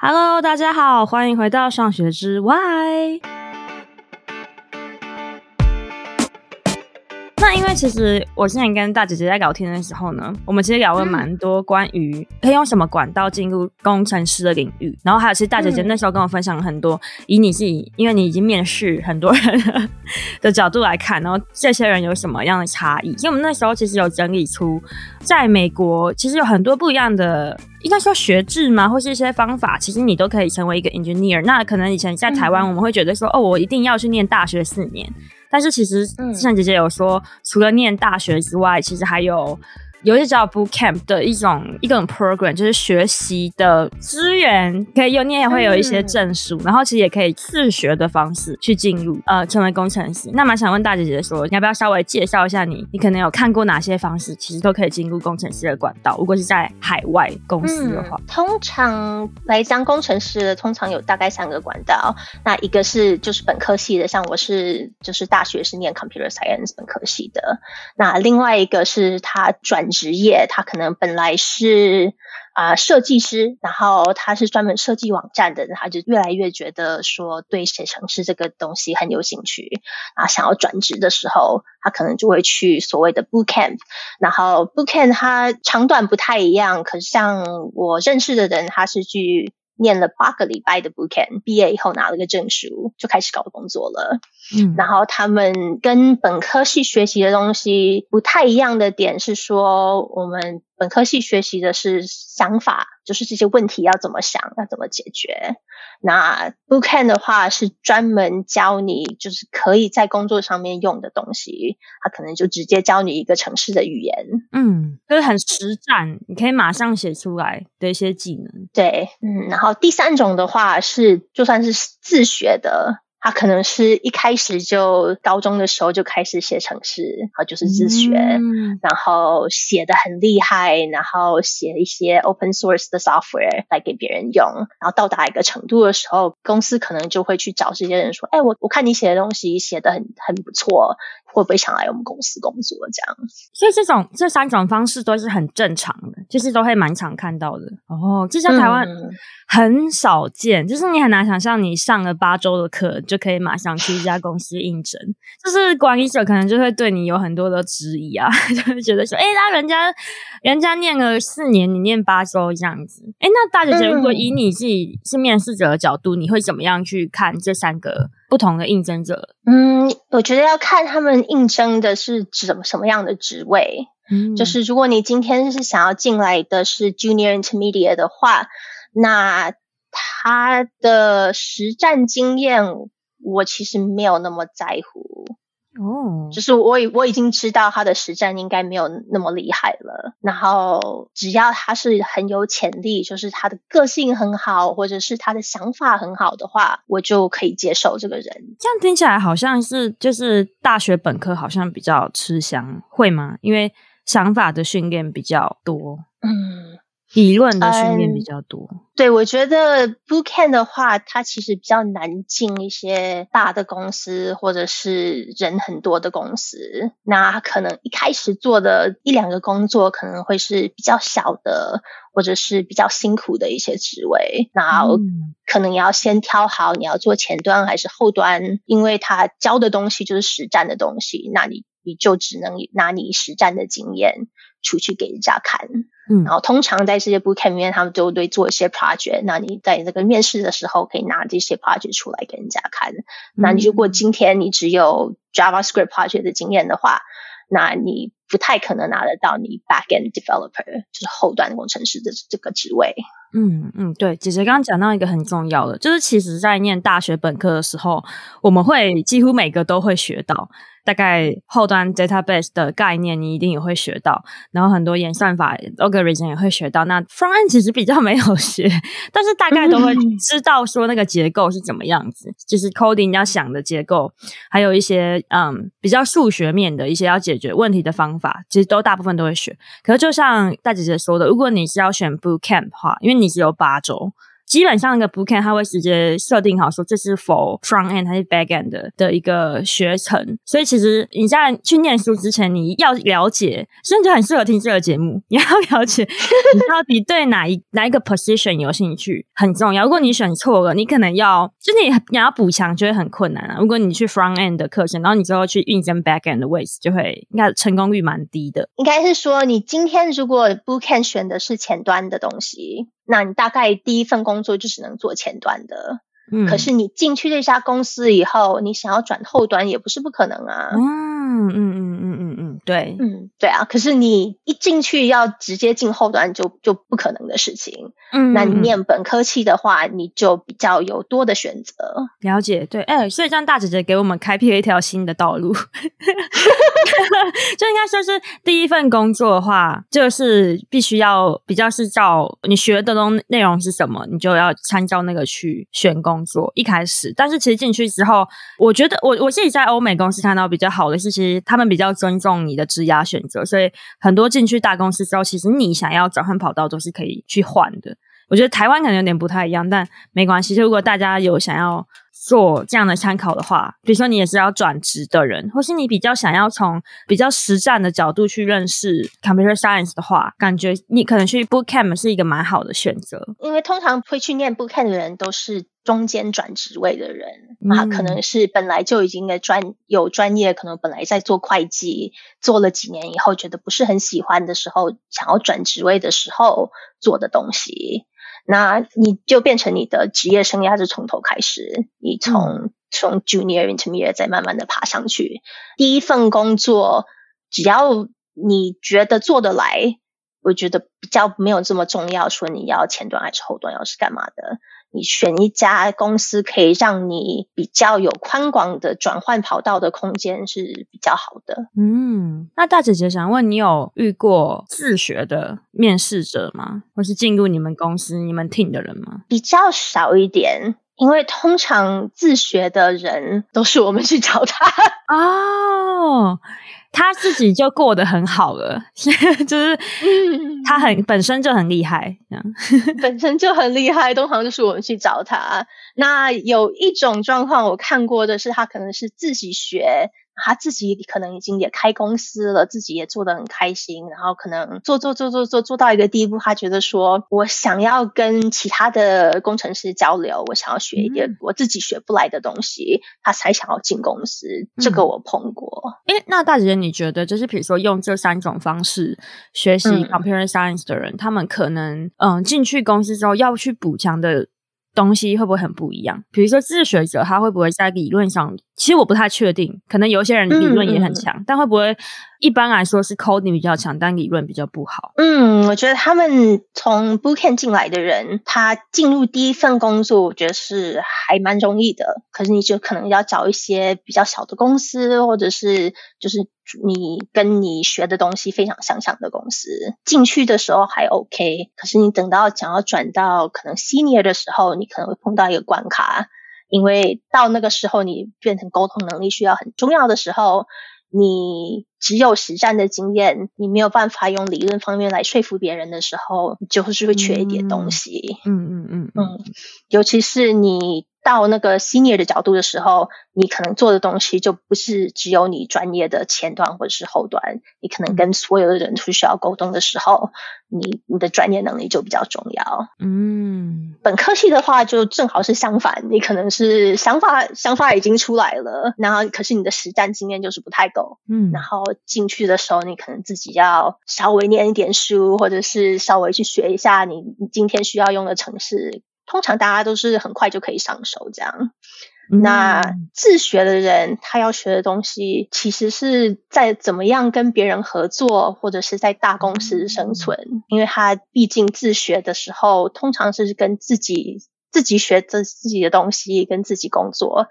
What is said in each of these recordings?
Hello，大家好，欢迎回到上学之外。为其实我之前跟大姐姐在聊天的时候呢，我们其实聊了蛮多关于可以用什么管道进入工程师的领域，然后还有其实大姐姐那时候跟我分享了很多，以你自己，因为你已经面试很多人的角度来看，然后这些人有什么样的差异？因为我们那时候其实有整理出，在美国其实有很多不一样的，应该说学制嘛，或是一些方法，其实你都可以成为一个 engineer。那可能以前在台湾，我们会觉得说，哦，我一定要去念大学四年。但是其实，像姐姐有说，除除了念大学之外，其实还有。有一些叫 boot camp 的一种一种 program，就是学习的资源可以用，你也会有一些证书，然后其实也可以自学的方式去进入呃成为工程师。那蛮想问大姐姐说，你要不要稍微介绍一下你，你可能有看过哪些方式，其实都可以进入工程师的管道？如果是在海外公司的话，通常来当工程师的，通常有大概三个管道。那一个是就是本科系的，像我是就是大学是念 computer science 本科系的。那另外一个是他转。职业，他可能本来是啊、呃、设计师，然后他是专门设计网站的，他就越来越觉得说对写程式这个东西很有兴趣啊，想要转职的时候，他可能就会去所谓的 boot camp，然后 boot camp 它长短不太一样，可是像我认识的人，他是去。念了八个礼拜的 bootcamp，毕业以后拿了个证书，就开始搞工作了。嗯，然后他们跟本科系学习的东西不太一样的点是说，我们本科系学习的是想法，就是这些问题要怎么想，要怎么解决。那 bootcamp 的话是专门教你，就是可以在工作上面用的东西。他可能就直接教你一个城市的语言，嗯，就是很实战，你可以马上写出来的一些技能。对，嗯，然后第三种的话是，就算是自学的。他可能是一开始就高中的时候就开始写程式，然后就是自学，嗯、然后写的很厉害，然后写一些 open source 的 software 来给别人用，然后到达一个程度的时候，公司可能就会去找这些人说：“哎，我我看你写的东西写的很很不错。”会不会想来我们公司工作？这样，所以这种这三种方式都是很正常的，就是都会蛮常看到的。哦，就像台湾很少见，嗯、就是你很难想象，你上了八周的课就可以马上去一家公司应征。就是管理者可能就会对你有很多的质疑啊，就会觉得说，哎，那人家人家念了四年，你念八周这样子。哎，那大姐姐，如果以你自己是面试者的角度，你会怎么样去看这三个？不同的应征者，嗯，我觉得要看他们应征的是什么什么样的职位。嗯，就是如果你今天是想要进来的是 Junior Intermediate 的话，那他的实战经验，我其实没有那么在乎。哦，就是我已我已经知道他的实战应该没有那么厉害了。然后只要他是很有潜力，就是他的个性很好，或者是他的想法很好的话，我就可以接受这个人。这样听起来好像是就是大学本科好像比较吃香，会吗？因为想法的训练比较多。嗯。理论的训练比较多，嗯、对，我觉得 bootcamp 的话，它其实比较难进一些大的公司或者是人很多的公司。那可能一开始做的一两个工作可能会是比较小的，或者是比较辛苦的一些职位。然后可能要先挑好你要做前端还是后端，因为他教的东西就是实战的东西，那你你就只能拿你实战的经验出去给人家看。嗯，然后通常在这些 bootcamp 里面，他们都会做一些 project。那你在这个面试的时候，可以拿这些 project 出来给人家看。嗯、那你如果今天你只有 JavaScript project 的经验的话，那你不太可能拿得到你 backend developer，就是后端工程师的这个职位。嗯嗯，对，姐姐刚刚讲到一个很重要的，就是其实在念大学本科的时候，我们会几乎每个都会学到。大概后端 database 的概念，你一定也会学到，然后很多演算法 algorithm 也会学到。那 frontend 其实比较没有学，但是大概都会知道说那个结构是怎么样子，就是 coding 要想的结构，还有一些嗯比较数学面的一些要解决问题的方法，其实都大部分都会学。可是就像大姐姐说的，如果你是要选 bootcamp 的话，因为你只有八周。基本上一个 bootcamp 它会直接设定好说这是 for front end 还是 back end 的的一个学程，所以其实你在去念书之前，你要了解，甚至很适合听这个节目，你要了解 你到底对哪一哪一个 position 有兴趣很重要。如果你选错了，你可能要就是你你要补强就会很困难啊。如果你去 front end 的课程，然后你之后去应征 back end 的位置，就会应该成功率蛮低的。应该是说，你今天如果 bootcamp 选的是前端的东西，那你大概第一份工作就只能做前端的。嗯，可是你进去这家公司以后，你想要转后端也不是不可能啊。嗯嗯嗯嗯嗯嗯，对，嗯对啊。可是你一进去要直接进后端就，就就不可能的事情。嗯，那你念本科系的话，你就比较有多的选择。了解，对，哎、欸，所以这样大姐姐给我们开辟了一条新的道路。就应该说是第一份工作的话，就是必须要比较是照你学的东内容是什么，你就要参照那个去选工作。一开始，但是其实进去之后，我觉得我我自己在欧美公司看到比较好的是，其实他们比较尊重你的职涯选择，所以很多进去大公司之后，其实你想要转换跑道都是可以去换的。我觉得台湾可能有点不太一样，但没关系。如果大家有想要做这样的参考的话，比如说你也是要转职的人，或是你比较想要从比较实战的角度去认识 computer science 的话，感觉你可能去 bootcamp 是一个蛮好的选择。因为通常会去念 bootcamp 的人都是中间转职位的人，啊、嗯，可能是本来就已经的专有专业，可能本来在做会计，做了几年以后觉得不是很喜欢的时候，想要转职位的时候做的东西。那你就变成你的职业生涯是从头开始，你从、嗯、从 junior intermediate 再慢慢的爬上去。第一份工作，只要你觉得做得来，我觉得比较没有这么重要，说你要前端还是后端，要是干嘛的。你选一家公司，可以让你比较有宽广的转换跑道的空间是比较好的。嗯，那大姐姐想问你，有遇过自学的面试者吗？或是进入你们公司、你们 team 的人吗？比较少一点，因为通常自学的人都是我们去找他。哦。他自己就过得很好了，就是他很本身就很厉害，这样 本身就很厉害。通常就是我们去找他。那有一种状况我看过的是，他可能是自己学。他自己可能已经也开公司了，自己也做得很开心，然后可能做做做做做做到一个地步，他觉得说，我想要跟其他的工程师交流，我想要学一点我自己学不来的东西，嗯、他才想要进公司。这个我碰过。诶、嗯，那大姐姐，你觉得就是比如说用这三种方式学习 computer science 的人，嗯、他们可能嗯进去公司之后要去补强的东西会不会很不一样？比如说自学者，他会不会在理论上？其实我不太确定，可能有些人理论也很强，嗯、但会不会一般来说是 coding 比较强，但理论比较不好？嗯，我觉得他们从 bootcamp 进来的人，他进入第一份工作，我觉得是还蛮容易的。可是你就可能要找一些比较小的公司，或者是就是你跟你学的东西非常相像的公司，进去的时候还 OK。可是你等到想要转到可能 senior 的时候，你可能会碰到一个关卡。因为到那个时候，你变成沟通能力需要很重要的时候，你只有实战的经验，你没有办法用理论方面来说服别人的时候，就是会缺一点东西。嗯嗯嗯嗯，尤其是你。到那个 senior 的角度的时候，你可能做的东西就不是只有你专业的前端或者是后端，你可能跟所有的人都需要沟通的时候，你你的专业能力就比较重要。嗯，本科系的话就正好是相反，你可能是想法想法已经出来了，然后可是你的实战经验就是不太够。嗯，然后进去的时候，你可能自己要稍微念一点书，或者是稍微去学一下你你今天需要用的程式。通常大家都是很快就可以上手这样。那自学的人，他要学的东西，其实是在怎么样跟别人合作，或者是在大公司生存。因为他毕竟自学的时候，通常是跟自己自己学着自己的东西，跟自己工作，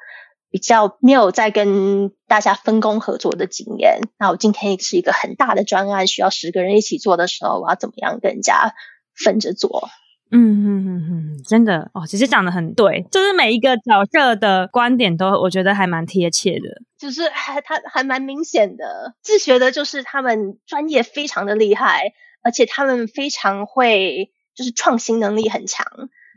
比较没有在跟大家分工合作的经验。那我今天是一个很大的专案，需要十个人一起做的时候，我要怎么样跟人家分着做？嗯嗯嗯嗯，真的哦，其实讲的很对，就是每一个角色的观点都，我觉得还蛮贴切的，就是还他还蛮明显的。自学的就是他们专业非常的厉害，而且他们非常会，就是创新能力很强。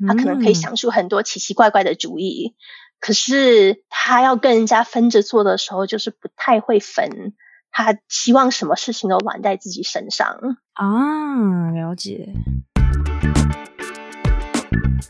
他可能可以想出很多奇奇怪怪的主意，嗯、可是他要跟人家分着做的时候，就是不太会分。他希望什么事情都揽在自己身上啊，了解。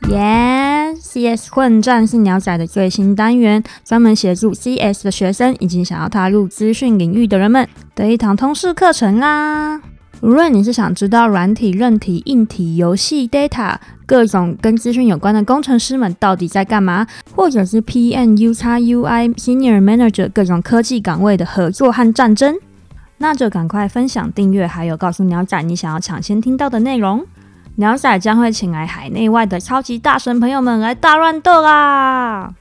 Yes，CS 混战是鸟仔的最新单元，专门协助 CS 的学生以及想要踏入资讯领域的人们的一堂通识课程啦。无论你是想知道软体、韧体、硬体、游戏、data 各种跟资讯有关的工程师们到底在干嘛，或者是 PM、UX、UI、Senior Manager 各种科技岗位的合作和战争，那就赶快分享、订阅，还有告诉鸟仔你想要抢先听到的内容。鸟仔将会请来海内外的超级大神朋友们来大乱斗啦！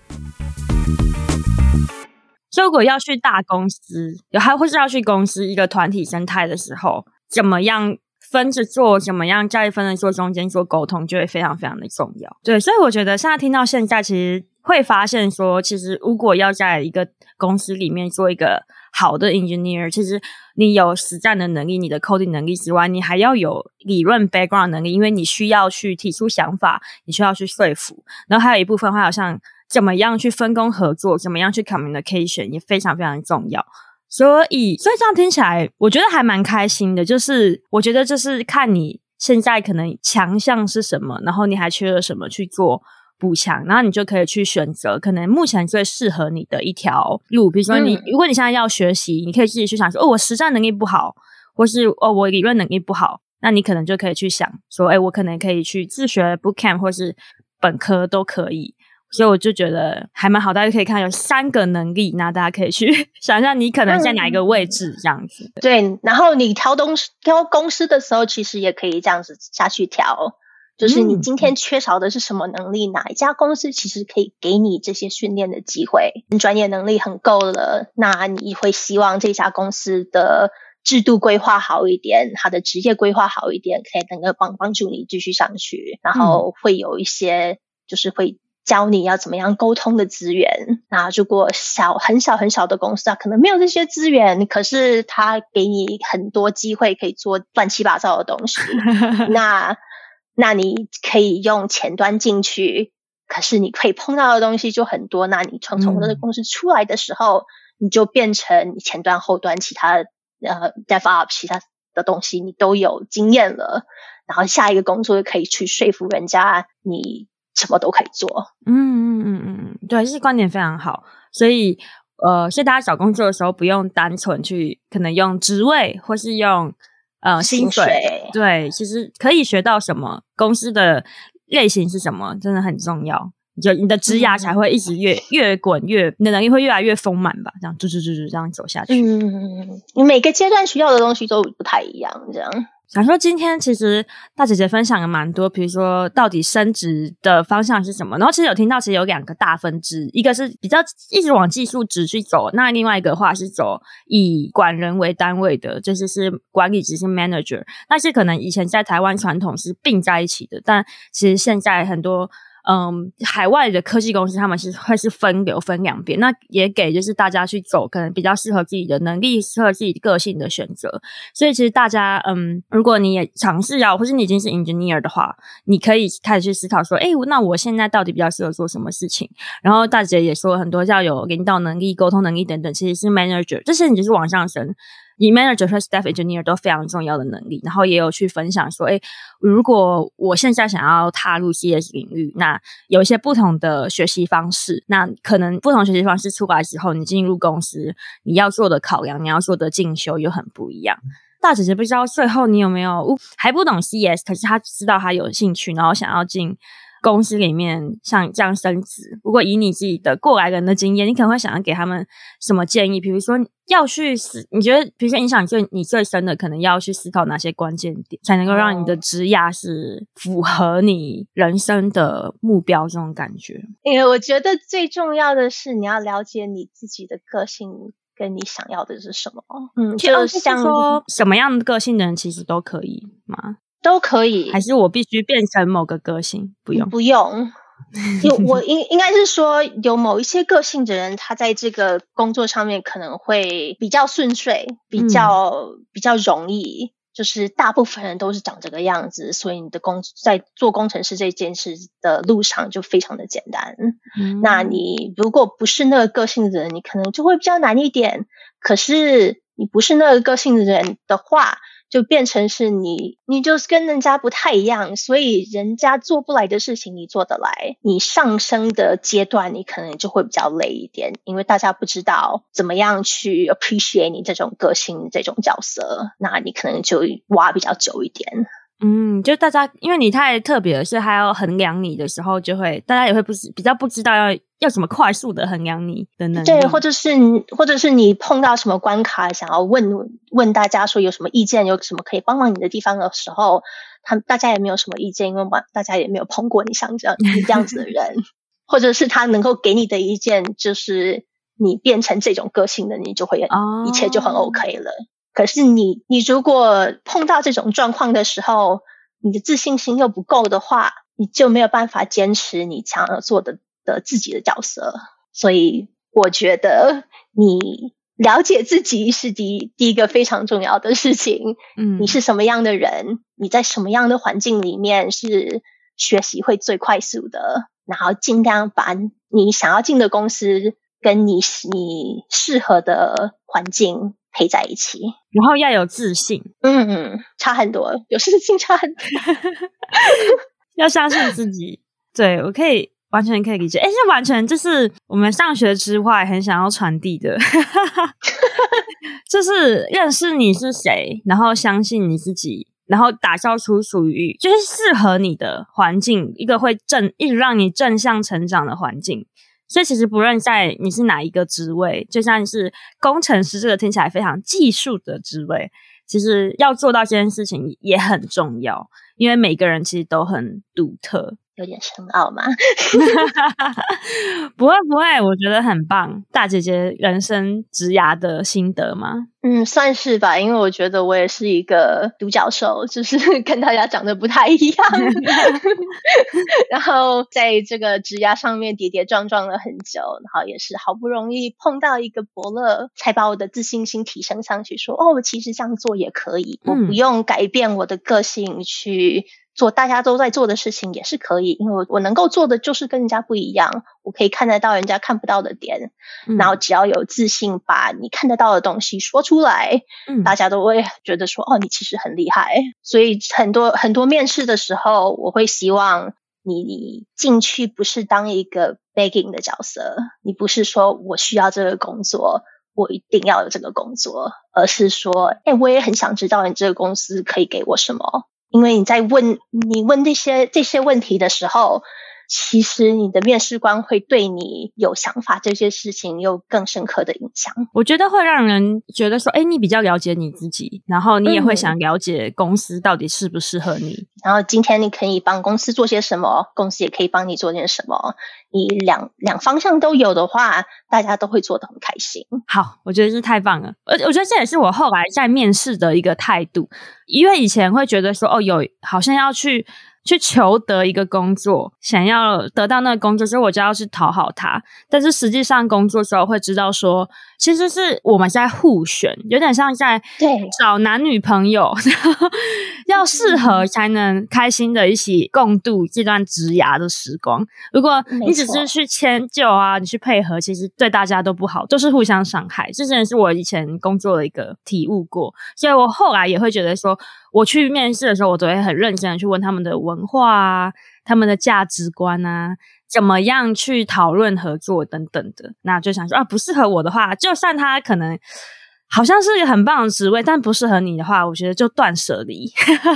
如果要去大公司，有还或是要去公司一个团体生态的时候，怎么样分着做，怎么样在分着做中间做沟通，就会非常非常的重要。对，所以我觉得现在听到现在，其实会发现说，其实如果要在一个公司里面做一个好的 engineer，其实你有实战的能力，你的 coding 能力之外，你还要有理论 background 能力，因为你需要去提出想法，你需要去说服，然后还有一部分话，好像怎么样去分工合作，怎么样去 communication 也非常非常重要。所以，所以这样听起来，我觉得还蛮开心的。就是我觉得，就是看你现在可能强项是什么，然后你还缺了什么去做。补强，然后你就可以去选择可能目前最适合你的一条路。比如说你，如果你现在要学习，你可以自己去想说，哦，我实战能力不好，或是哦，我理论能力不好，那你可能就可以去想说，哎，我可能可以去自学 bootcamp 或是本科都可以。所以我就觉得还蛮好，大家可以看有三个能力，那大家可以去 想一下，你可能在哪一个位置这样子。嗯、对，然后你挑东西挑公司的时候，其实也可以这样子下去挑。就是你今天缺少的是什么能力？嗯、哪一家公司其实可以给你这些训练的机会？你专业能力很够了，那你会希望这家公司的制度规划好一点，他的职业规划好一点，可以能够帮帮助你继续上去。然后会有一些就是会教你要怎么样沟通的资源。那如果小很小很小的公司啊，可能没有这些资源，可是他给你很多机会可以做乱七八糟的东西。那那你可以用前端进去，可是你可以碰到的东西就很多。那你从从这个公司出来的时候，你就变成你前端、后端其他呃，develop 其他的东西你都有经验了。然后下一个工作就可以去说服人家，你什么都可以做。嗯嗯嗯嗯，对，这是观点非常好。所以呃，所以大家找工作的时候，不用单纯去可能用职位或是用。呃，薪水，对，其实可以学到什么，公司的类型是什么，真的很重要。就你的职涯才会一直越、嗯、越滚越，你的能力会越来越丰满吧？这样，就就就就这样走下去。嗯，你每个阶段需要的东西都不太一样，这样。想说今天其实大姐姐分享了蛮多，比如说到底升职的方向是什么，然后其实有听到其实有两个大分支，一个是比较一直往技术值去走，那另外一个话是走以管人为单位的，就是是管理执行 manager，但是可能以前在台湾传统是并在一起的，但其实现在很多。嗯，海外的科技公司他们是会是分流分两边，那也给就是大家去走可能比较适合自己的能力、适合自己个性的选择。所以其实大家，嗯，如果你也尝试要，或是你已经是 engineer 的话，你可以开始去思考说，哎，那我现在到底比较适合做什么事情？然后大姐也说了很多，要有领导能力、沟通能力等等，其实是 manager，这些你就是往上升。以 manager 和 staff engineer 都非常重要的能力，然后也有去分享说，诶，如果我现在想要踏入 CS 领域，那有一些不同的学习方式，那可能不同学习方式出来之后，你进入公司，你要做的考量，你要做的进修又很不一样。大姐姐不知道最后你有没有还不懂 CS，可是她知道她有兴趣，然后想要进。公司里面像这样升职，如果以你自己的过来人的经验，你可能会想要给他们什么建议？比如说要去思，你觉得比如说影响最你最深的，可能要去思考哪些关键点，才能够让你的职涯是符合你人生的目标这种感觉？因为我觉得最重要的是你要了解你自己的个性，跟你想要的是什么。嗯，就像说什么样的个性的人其实都可以吗？都可以，还是我必须变成某个个性？不用，不用。有我应应该是说，有某一些个性的人，他在这个工作上面可能会比较顺遂，比较、嗯、比较容易。就是大部分人都是长这个样子，所以你的工在做工程师这件事的路上就非常的简单。嗯、那你如果不是那个个性的人，你可能就会比较难一点。可是你不是那个个性的人的话，就变成是你，你就是跟人家不太一样，所以人家做不来的事情你做得来。你上升的阶段，你可能就会比较累一点，因为大家不知道怎么样去 appreciate 你这种个性、这种角色，那你可能就挖比较久一点。嗯，就大家因为你太特别了，所以还要衡量你的时候，就会大家也会不是比较不知道要要怎么快速的衡量你的能力。对，或者是或者是你碰到什么关卡，想要问问大家说有什么意见，有什么可以帮忙你的地方的时候，他大家也没有什么意见，因为大家也没有碰过你像这样你这样子的人，或者是他能够给你的意见，就是你变成这种个性的，你就会、哦、一切就很 OK 了。可是你，你如果碰到这种状况的时候，你的自信心又不够的话，你就没有办法坚持你想要做的的自己的角色。所以，我觉得你了解自己是第第一个非常重要的事情。嗯，你是什么样的人？你在什么样的环境里面是学习会最快速的？然后尽量把你想要进的公司跟你你适合的环境。陪在一起，然后要有自信。嗯嗯，差很多，有自信差很多。要相信自己。对，我可以完全可以理解。哎，这完全就是我们上学之外很想要传递的，就是认识你是谁，然后相信你自己，然后打造出属于就是适合你的环境，一个会正一直让你正向成长的环境。所以其实不论在你是哪一个职位，就像是工程师这个听起来非常技术的职位，其实要做到这件事情也很重要，因为每个人其实都很独特。有点深奥吗？不会不会，我觉得很棒。大姐姐人生职涯的心得吗？嗯，算是吧，因为我觉得我也是一个独角兽，就是 跟大家长得不太一样。然后在这个职涯上面跌跌撞撞了很久，然后也是好不容易碰到一个伯乐，才把我的自信心提升上去，说哦，其实这样做也可以，我不用改变我的个性去。做大家都在做的事情也是可以，因为我我能够做的就是跟人家不一样，我可以看得到人家看不到的点，嗯、然后只要有自信把你看得到的东西说出来，嗯、大家都会觉得说哦，你其实很厉害。所以很多很多面试的时候，我会希望你，你进去不是当一个 begging 的角色，你不是说我需要这个工作，我一定要有这个工作，而是说，哎，我也很想知道你这个公司可以给我什么。因为你在问你问这些这些问题的时候，其实你的面试官会对你有想法，这些事情有更深刻的影响。我觉得会让人觉得说，哎，你比较了解你自己，然后你也会想了解公司到底适不适合你。嗯。然后今天你可以帮公司做些什么，公司也可以帮你做点什么。你两两方向都有的话，大家都会做得很开心。好，我觉得是太棒了。而我觉得这也是我后来在面试的一个态度，因为以前会觉得说，哦，有好像要去。去求得一个工作，想要得到那个工作，所以我就要去讨好他。但是实际上工作时候会知道说，其实是我们在互选，有点像在找男女朋友，对要适合才能开心的一起共度这段职涯的时光。如果你只是去迁就啊，你去配合，其实对大家都不好，都是互相伤害。这真的是我以前工作的一个体悟过，所以我后来也会觉得说。我去面试的时候，我都会很认真的去问他们的文化啊，他们的价值观啊，怎么样去讨论合作等等的。那就想说啊，不适合我的话，就算他可能。好像是一个很棒的职位，但不适合你的话，我觉得就断舍离。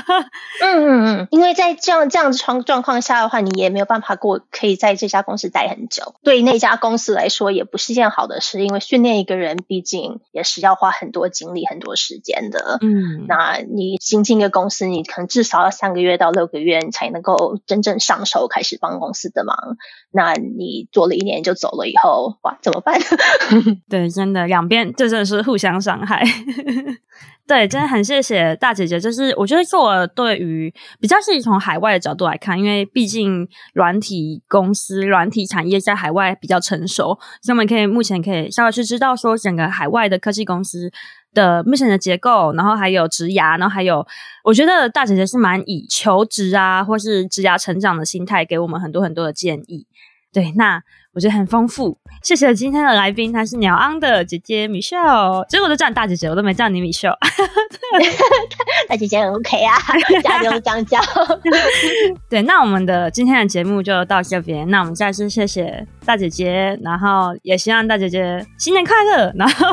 嗯嗯嗯，因为在这样这样子状状况下的话，你也没有办法过可以在这家公司待很久。对那家公司来说，也不是一件好的事，因为训练一个人毕竟也是要花很多精力、很多时间的。嗯，那你新进一个公司，你可能至少要三个月到六个月，你才能够真正上手，开始帮公司的忙。那你做了一年就走了以后，哇，怎么办？对，真的两边这真的是互相。伤害，对，真的很谢谢大姐姐。就是我觉得做对于比较是从海外的角度来看，因为毕竟软体公司、软体产业在海外比较成熟，所以我们可以目前可以稍微去知道说，整个海外的科技公司的目前的结构，然后还有职涯，然后还有，我觉得大姐姐是蛮以求职啊，或是职涯成长的心态，给我们很多很多的建议。对，那我觉得很丰富。谢谢今天的来宾，她是鸟昂的姐姐 Michelle。结果我都叫你大姐姐，我都没叫你 Michelle。大姐姐很 OK 啊，加油，这样叫。对，那我们的今天的节目就到这边。那我们再次谢谢大姐姐，然后也希望大姐姐新年快乐，然后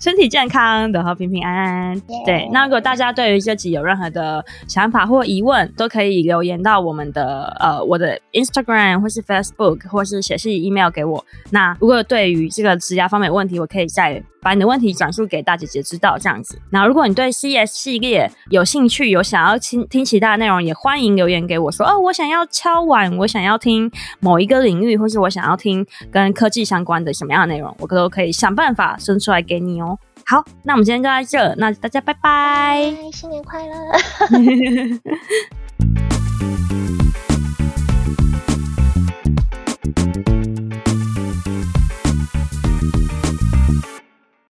身体健康，然后平平安安。对，那如果大家对于这集有任何的想法或疑问，都可以留言到我们的呃我的 Instagram 或是 Facebook。或是写信 email 给我。那如果对于这个职涯方面的问题，我可以再把你的问题转述给大姐姐知道，这样子。那如果你对 CS 系列有兴趣，有想要听听其他的内容，也欢迎留言给我说，哦，我想要敲碗，我想要听某一个领域，或是我想要听跟科技相关的什么样的内容，我都可以想办法生出来给你哦。好，那我们今天就在这，那大家拜拜，拜，新年快乐。